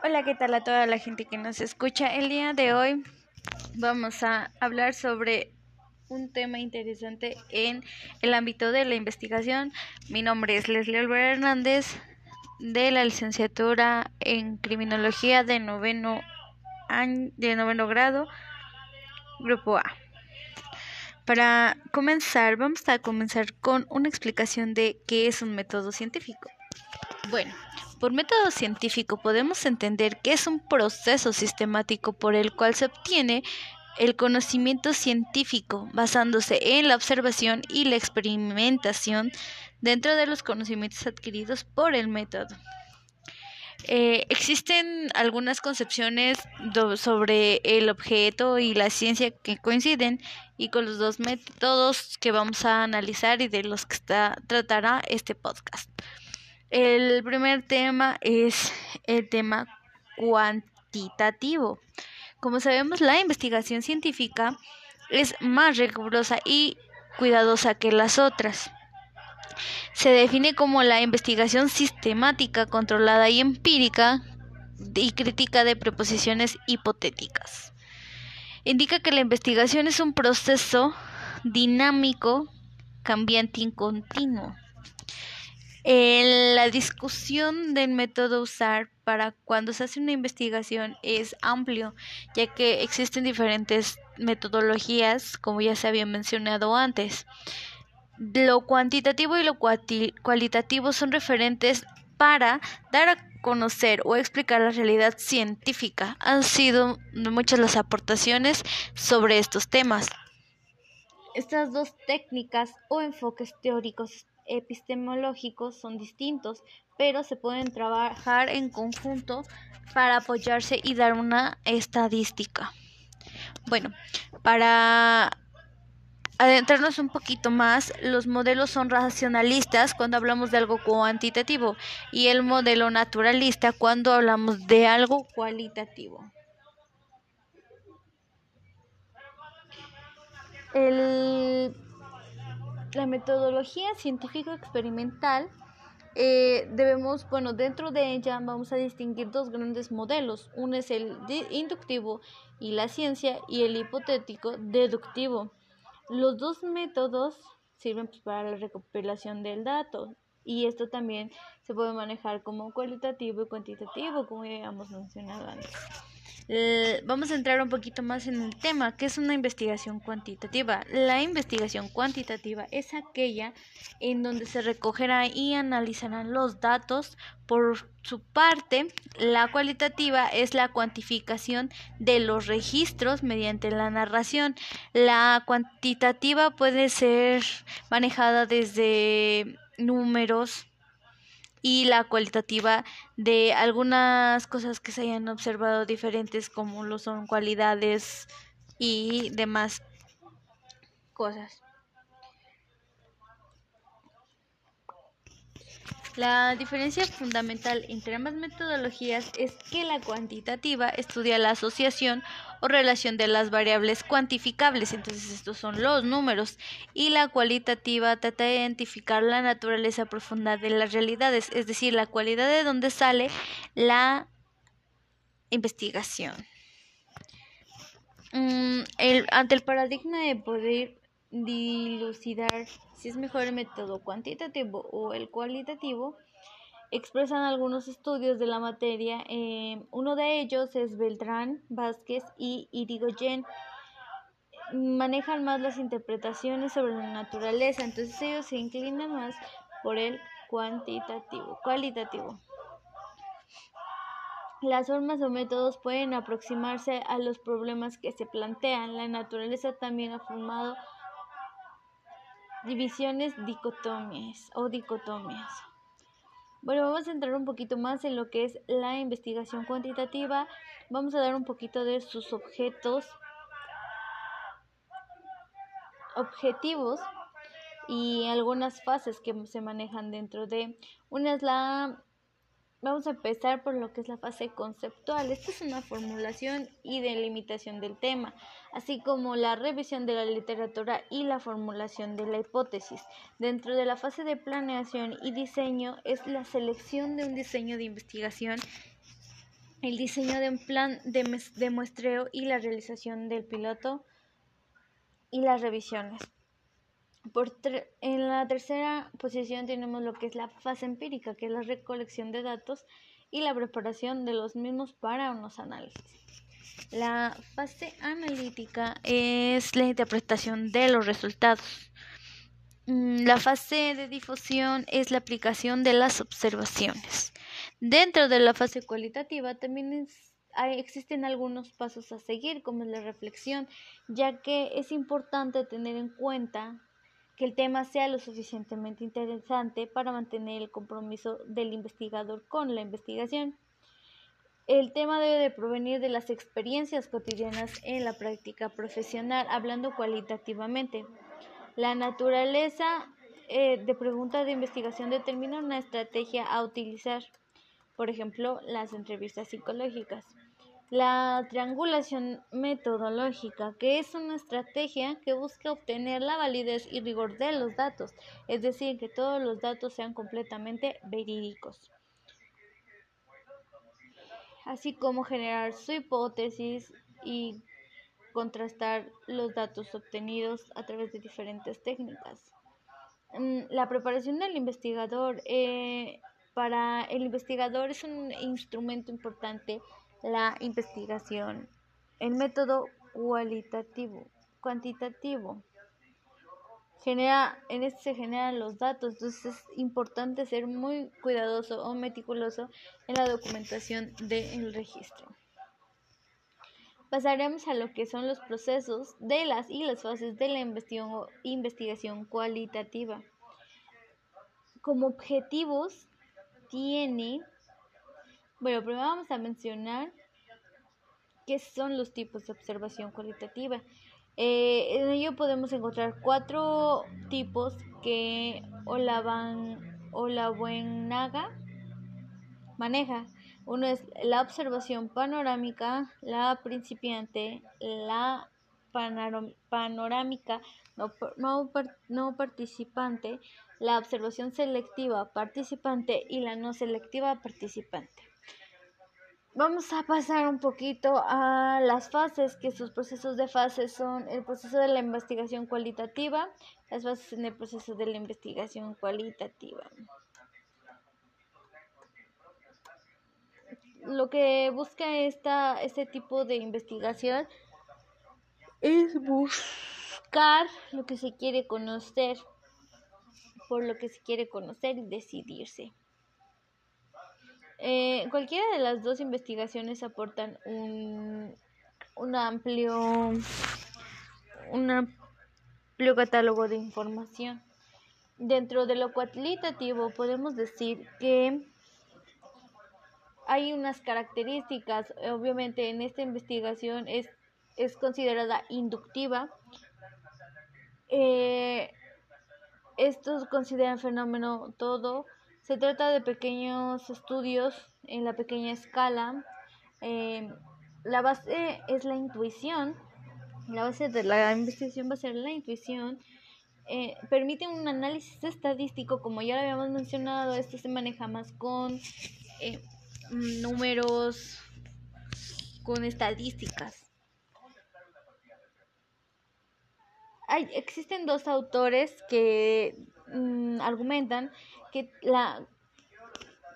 Hola, ¿qué tal a toda la gente que nos escucha? El día de hoy vamos a hablar sobre un tema interesante en el ámbito de la investigación. Mi nombre es Leslie Albert Hernández de la licenciatura en criminología de noveno año, de noveno grado, grupo A. Para comenzar, vamos a comenzar con una explicación de qué es un método científico. Bueno, por método científico podemos entender que es un proceso sistemático por el cual se obtiene el conocimiento científico basándose en la observación y la experimentación dentro de los conocimientos adquiridos por el método. Eh, existen algunas concepciones sobre el objeto y la ciencia que coinciden y con los dos métodos que vamos a analizar y de los que está, tratará este podcast. El primer tema es el tema cuantitativo. Como sabemos, la investigación científica es más rigurosa y cuidadosa que las otras. Se define como la investigación sistemática, controlada y empírica y crítica de preposiciones hipotéticas. Indica que la investigación es un proceso dinámico, cambiante y continuo. La discusión del método usar para cuando se hace una investigación es amplio, ya que existen diferentes metodologías, como ya se había mencionado antes. Lo cuantitativo y lo cualitativo son referentes para dar a conocer o explicar la realidad científica. Han sido muchas las aportaciones sobre estos temas. Estas dos técnicas o enfoques teóricos epistemológicos son distintos, pero se pueden trabajar en conjunto para apoyarse y dar una estadística. Bueno, para adentrarnos un poquito más, los modelos son racionalistas cuando hablamos de algo cuantitativo y el modelo naturalista cuando hablamos de algo cualitativo. La metodología científico experimental eh, debemos, bueno, dentro de ella vamos a distinguir dos grandes modelos. Uno es el inductivo y la ciencia y el hipotético deductivo. Los dos métodos sirven pues, para la recopilación del dato y esto también se puede manejar como cualitativo y cuantitativo, como ya habíamos mencionado antes. Eh, vamos a entrar un poquito más en el tema, que es una investigación cuantitativa. La investigación cuantitativa es aquella en donde se recogerá y analizarán los datos. Por su parte, la cualitativa es la cuantificación de los registros mediante la narración. La cuantitativa puede ser manejada desde números, y la cualitativa de algunas cosas que se hayan observado diferentes como lo son cualidades y demás cosas. La diferencia fundamental entre ambas metodologías es que la cuantitativa estudia la asociación o relación de las variables cuantificables, entonces estos son los números, y la cualitativa trata de identificar la naturaleza profunda de las realidades, es decir, la cualidad de donde sale la investigación. Mm, ante el paradigma de poder dilucidar si es mejor el método cuantitativo o el cualitativo, expresan algunos estudios de la materia. Eh, uno de ellos es Beltrán, Vázquez y Irigoyen. Manejan más las interpretaciones sobre la naturaleza, entonces ellos se inclinan más por el cuantitativo, cualitativo. Las formas o métodos pueden aproximarse a los problemas que se plantean. La naturaleza también ha formado divisiones dicotomías o dicotomías. Bueno, vamos a entrar un poquito más en lo que es la investigación cuantitativa. Vamos a dar un poquito de sus objetos, objetivos y algunas fases que se manejan dentro de. Una es la Vamos a empezar por lo que es la fase conceptual. Esta es una formulación y delimitación del tema, así como la revisión de la literatura y la formulación de la hipótesis. Dentro de la fase de planeación y diseño es la selección de un diseño de investigación el diseño de un plan de, muestreo y la realización del piloto y las revisiones. Por en la tercera posición tenemos lo que es la fase empírica, que es la recolección de datos y la preparación de los mismos para unos análisis. La fase analítica es la interpretación de los resultados. Mm, la fase de difusión es la aplicación de las observaciones. Dentro de la fase cualitativa también existen algunos pasos a seguir, como es la reflexión, ya que es importante tener en cuenta que el tema sea lo suficientemente interesante para mantener el compromiso del investigador con la investigación. El tema debe de provenir de las experiencias cotidianas en la práctica profesional, hablando cualitativamente. La naturaleza eh, de pregunta de investigación determina una estrategia a utilizar, por ejemplo, las entrevistas psicológicas. La triangulación metodológica, que es una estrategia que busca obtener la validez y rigor de los datos, es decir, que todos los datos sean completamente verídicos, así como generar su hipótesis y contrastar los datos obtenidos a través de diferentes técnicas. Mm, la preparación del investigador eh, para el investigador es un instrumento importante la investigación. El método cualitativo, cuantitativo. Genera, en este se generan los datos, entonces es importante ser muy cuidadoso o meticuloso en la documentación del registro. Pasaremos a lo que son los procesos de las y las fases de la investigación, investigación cualitativa. Como objetivos tiene bueno, primero vamos a mencionar qué son los tipos de observación cualitativa. Eh, en ello podemos encontrar cuatro tipos que Olabuenaga maneja. Uno es la observación panorámica, la principiante, la panorámica no, no participante, la observación selectiva participante y la no selectiva participante. Vamos a pasar un poquito a las fases, que sus procesos de fase son el proceso de la investigación cualitativa, las fases en el proceso de la investigación cualitativa. Lo que busca esta, este tipo de investigación es buscar lo que se quiere conocer, por lo que se quiere conocer y decidirse. Eh, cualquiera de las dos investigaciones aportan un, un amplio un amplio catálogo de información. Dentro de lo cualitativo podemos decir que hay unas características, obviamente en esta investigación es, es considerada inductiva. Eh, estos consideran fenómeno todo se trata de pequeños estudios en la pequeña escala. Eh, la base es la intuición. La base de la investigación va a ser la intuición. Eh, permite un análisis estadístico, como ya lo habíamos mencionado, esto se maneja más con eh, números, con estadísticas. Hay, existen dos autores que mm, argumentan que la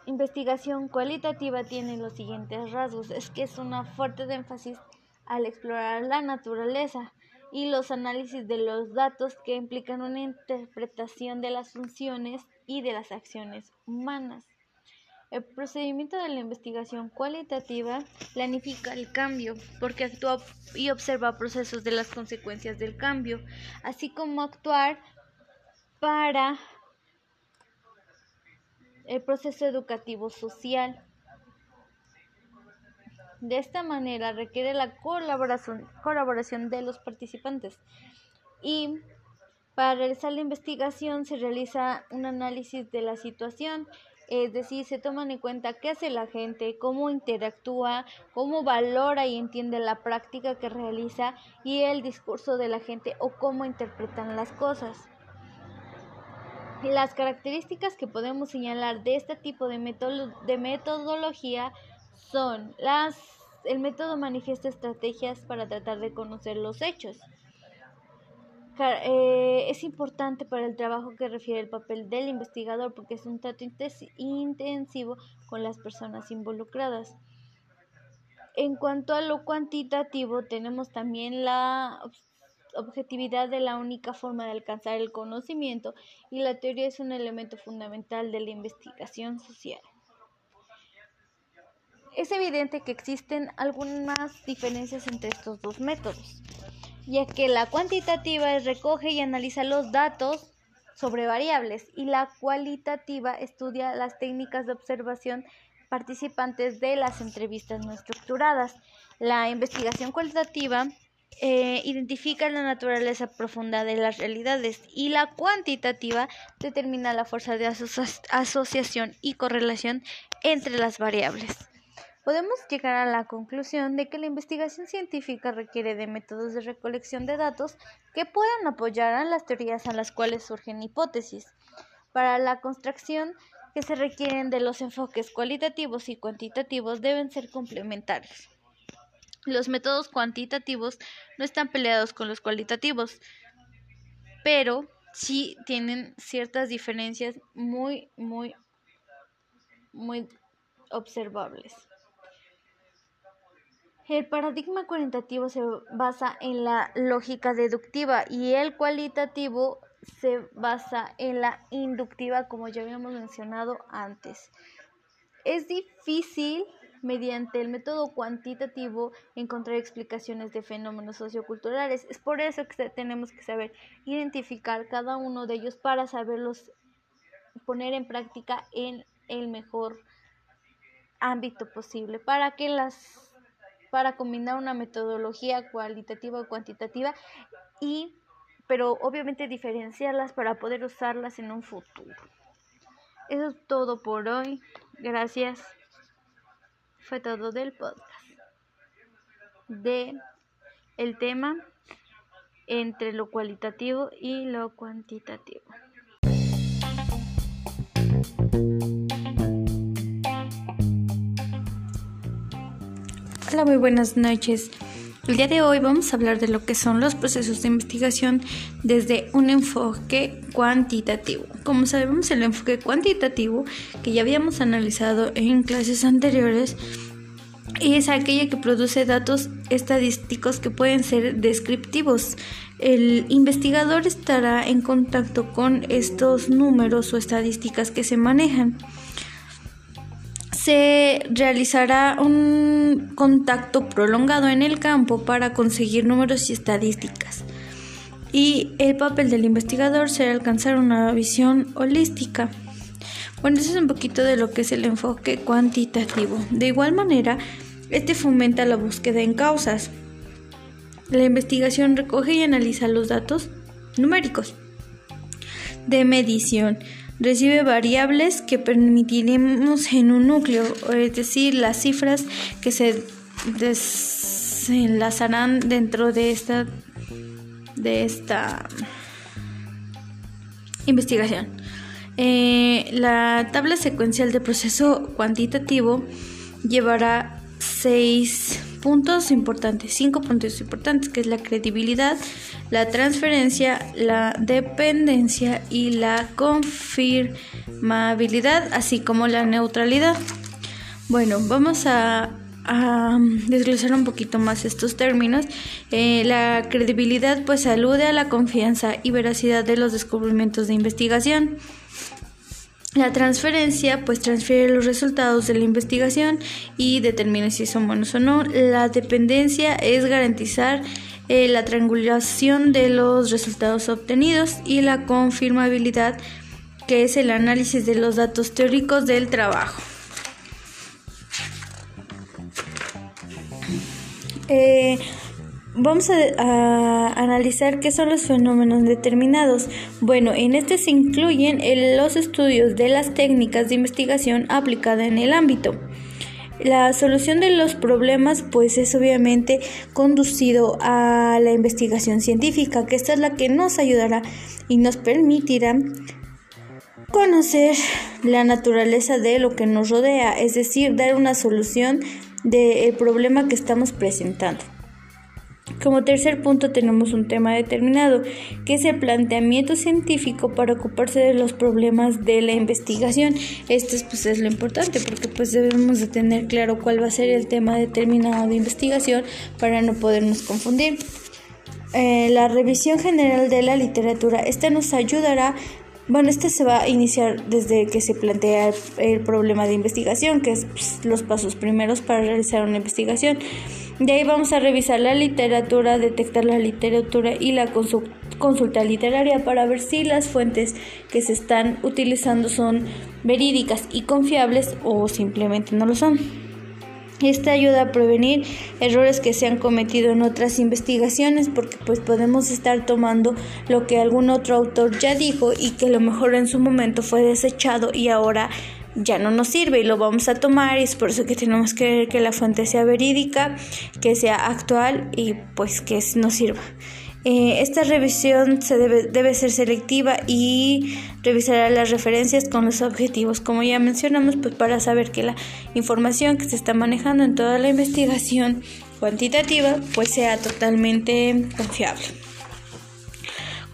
investigación cualitativa tiene los siguientes rasgos. Es que es una fuerte énfasis al explorar la naturaleza y los análisis de los datos que implican una interpretación de las funciones y de las acciones humanas. El procedimiento de la investigación cualitativa planifica el cambio porque actúa y observa procesos de las consecuencias del cambio, así como actuar para el proceso educativo social. De esta manera requiere la colaboración, de los participantes y para realizar la investigación se realiza un análisis de la situación, es decir, se toman en cuenta qué hace la gente, cómo interactúa, cómo valora y entiende la práctica que realiza y el discurso de la gente o cómo interpretan las cosas. Las características que podemos señalar de este tipo de, metodología son las el método manifiesta estrategias para tratar de conocer los hechos. Eh, es importante para el trabajo que refiere el papel del investigador porque es un trato intensivo con las personas involucradas. En cuanto a lo cuantitativo, tenemos también la objetividad de la única forma de alcanzar el conocimiento y la teoría es un elemento fundamental de la investigación social. Es evidente que existen algunas diferencias entre estos dos métodos, ya que la cuantitativa recoge y analiza los datos sobre variables y la cualitativa estudia las técnicas de observación participantes de las entrevistas no estructuradas. La investigación cualitativa eh, identifica la naturaleza profunda de las realidades y la cuantitativa determina la fuerza de asociación y correlación entre las variables. Podemos llegar a la conclusión de que la investigación científica requiere de métodos de recolección de datos que puedan apoyar a las teorías a las cuales surgen hipótesis. Para la construcción que se requieren de los enfoques cualitativos y cuantitativos deben ser complementarios. Los métodos cuantitativos no están peleados con los cualitativos, pero sí tienen ciertas diferencias muy, muy, muy observables. El paradigma cualitativo se basa en la lógica deductiva y el cualitativo se basa en la inductiva, como ya habíamos mencionado antes. Es difícil mediante el método cuantitativo encontrar explicaciones de fenómenos socioculturales. Es por eso que tenemos que saber identificar cada uno de ellos para saberlos poner en práctica en el mejor ámbito posible para que las para combinar una metodología cualitativa o cuantitativa y pero obviamente diferenciarlas para poder usarlas en un futuro. Eso es todo por hoy. Gracias fue todo del podcast de el tema entre lo cualitativo y lo cuantitativo. Hola, muy buenas noches. El día de hoy vamos a hablar de lo que son los procesos de investigación desde un enfoque cuantitativo. Como sabemos, el enfoque cuantitativo, que ya habíamos analizado en clases anteriores, es aquella que produce datos estadísticos que pueden ser descriptivos. El investigador estará en contacto con estos números o estadísticas que se manejan se realizará un contacto prolongado en el campo para conseguir números y estadísticas. Y el papel del investigador será alcanzar una visión holística. Bueno, eso es un poquito de lo que es el enfoque cuantitativo. De igual manera, este fomenta la búsqueda en causas. La investigación recoge y analiza los datos numéricos de medición recibe variables que permitiremos en un núcleo, es decir, las cifras que se desenlazarán dentro de esta de esta investigación. Eh, la tabla secuencial de proceso cuantitativo llevará seis puntos importantes, cinco puntos importantes, que es la credibilidad, la transferencia, la dependencia y la confirmabilidad, así como la neutralidad. Bueno, vamos a, desglosar un poquito más estos términos. Eh, la credibilidad pues alude a la confianza y veracidad de los descubrimientos de investigación. La transferencia pues transfiere los resultados de la investigación y determina si son buenos o no. La dependencia es garantizar eh, la triangulación de los resultados obtenidos y la confirmabilidad que es el análisis de los datos teóricos del trabajo. Eh, Vamos a, analizar qué son los fenómenos determinados. Bueno, en este se incluyen los estudios de las técnicas de investigación aplicada en el ámbito. La solución de los problemas pues es obviamente conducido a la investigación científica, que esta es la que nos ayudará y nos permitirá conocer la naturaleza de lo que nos rodea, es decir, dar una solución del problema que estamos presentando. Como tercer punto tenemos un tema determinado, que es el planteamiento científico para ocuparse de los problemas de la investigación. Esto es, pues, es lo importante porque pues debemos de tener claro cuál va a ser el tema determinado de investigación para no podernos confundir. Eh, la revisión general de la literatura, esta nos ayudará bueno, este se va a iniciar desde que se plantea el, problema de investigación, que es pues, los pasos primeros para realizar una investigación. De ahí vamos a revisar la literatura, detectar la literatura y la consulta literaria para ver si las fuentes que se están utilizando son verídicas y confiables o simplemente no lo son. Esta ayuda a prevenir errores que se han cometido en otras investigaciones porque pues podemos estar tomando lo que algún otro autor ya dijo y que a lo mejor en su momento fue desechado y ahora ya no nos sirve y lo vamos a tomar y es por eso que tenemos que ver que la fuente sea verídica, que sea actual y pues que nos sirva. Eh, esta revisión se debe, debe ser selectiva y revisará las referencias con los objetivos, como ya mencionamos, pues para saber que la información que se está manejando en toda la investigación cuantitativa pues sea totalmente confiable.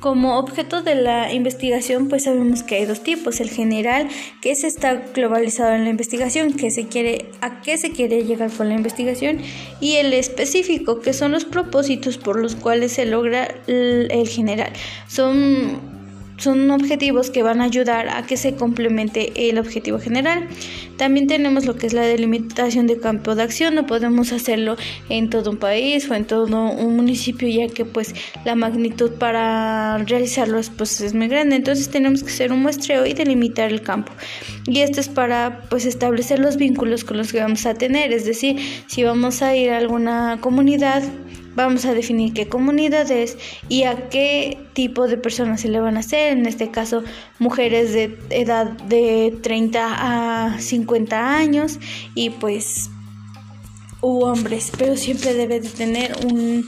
Como objeto de la investigación, pues sabemos que hay dos tipos, el general, que es está globalizado en la investigación, que se quiere a qué se quiere llegar con la investigación, y el específico, que son los propósitos por los cuales se logra el general. Son son objetivos que van a ayudar a que se complemente el objetivo general. También tenemos lo que es la delimitación de campo de acción, no podemos hacerlo en todo un país o en todo un municipio ya que pues la magnitud para realizarlo es, pues, es muy grande, entonces tenemos que hacer un muestreo y delimitar el campo. Y esto es para pues establecer los vínculos con los que vamos a tener, es decir, si vamos a ir a alguna comunidad Vamos a definir qué comunidad es y a qué tipo de personas se le van a hacer. En este caso, mujeres de edad de 30 a 50 años y pues u hombres, pero siempre debe de tener un,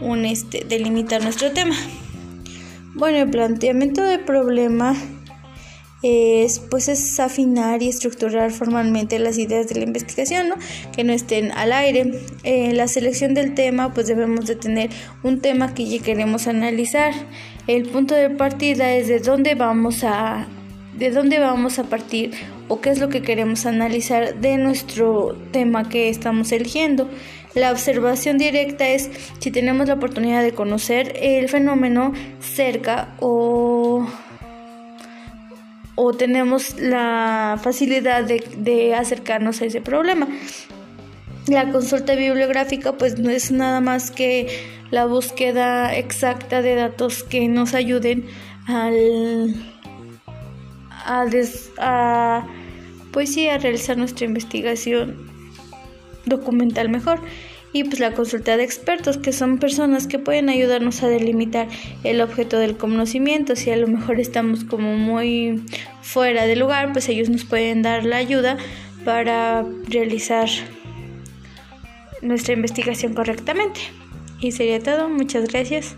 un este, delimitar nuestro tema. Bueno, el planteamiento de problema es pues es afinar y estructurar formalmente las ideas de la investigación, ¿no? que no estén al aire. Eh, la selección del tema pues debemos de tener un tema que ya queremos analizar. El punto de partida es de dónde vamos a de dónde vamos a partir o qué es lo que queremos analizar de nuestro tema que estamos eligiendo. La observación directa es si tenemos la oportunidad de conocer el fenómeno cerca o o tenemos la facilidad de, acercarnos a ese problema. La consulta bibliográfica pues no es nada más que la búsqueda exacta de datos que nos ayuden al, a, pues sí, a realizar nuestra investigación documental mejor y pues la consulta de expertos, que son personas que pueden ayudarnos a delimitar el objeto del conocimiento. Si a lo mejor estamos como muy fuera de lugar, pues ellos nos pueden dar la ayuda para realizar nuestra investigación correctamente. Y sería todo. Muchas gracias.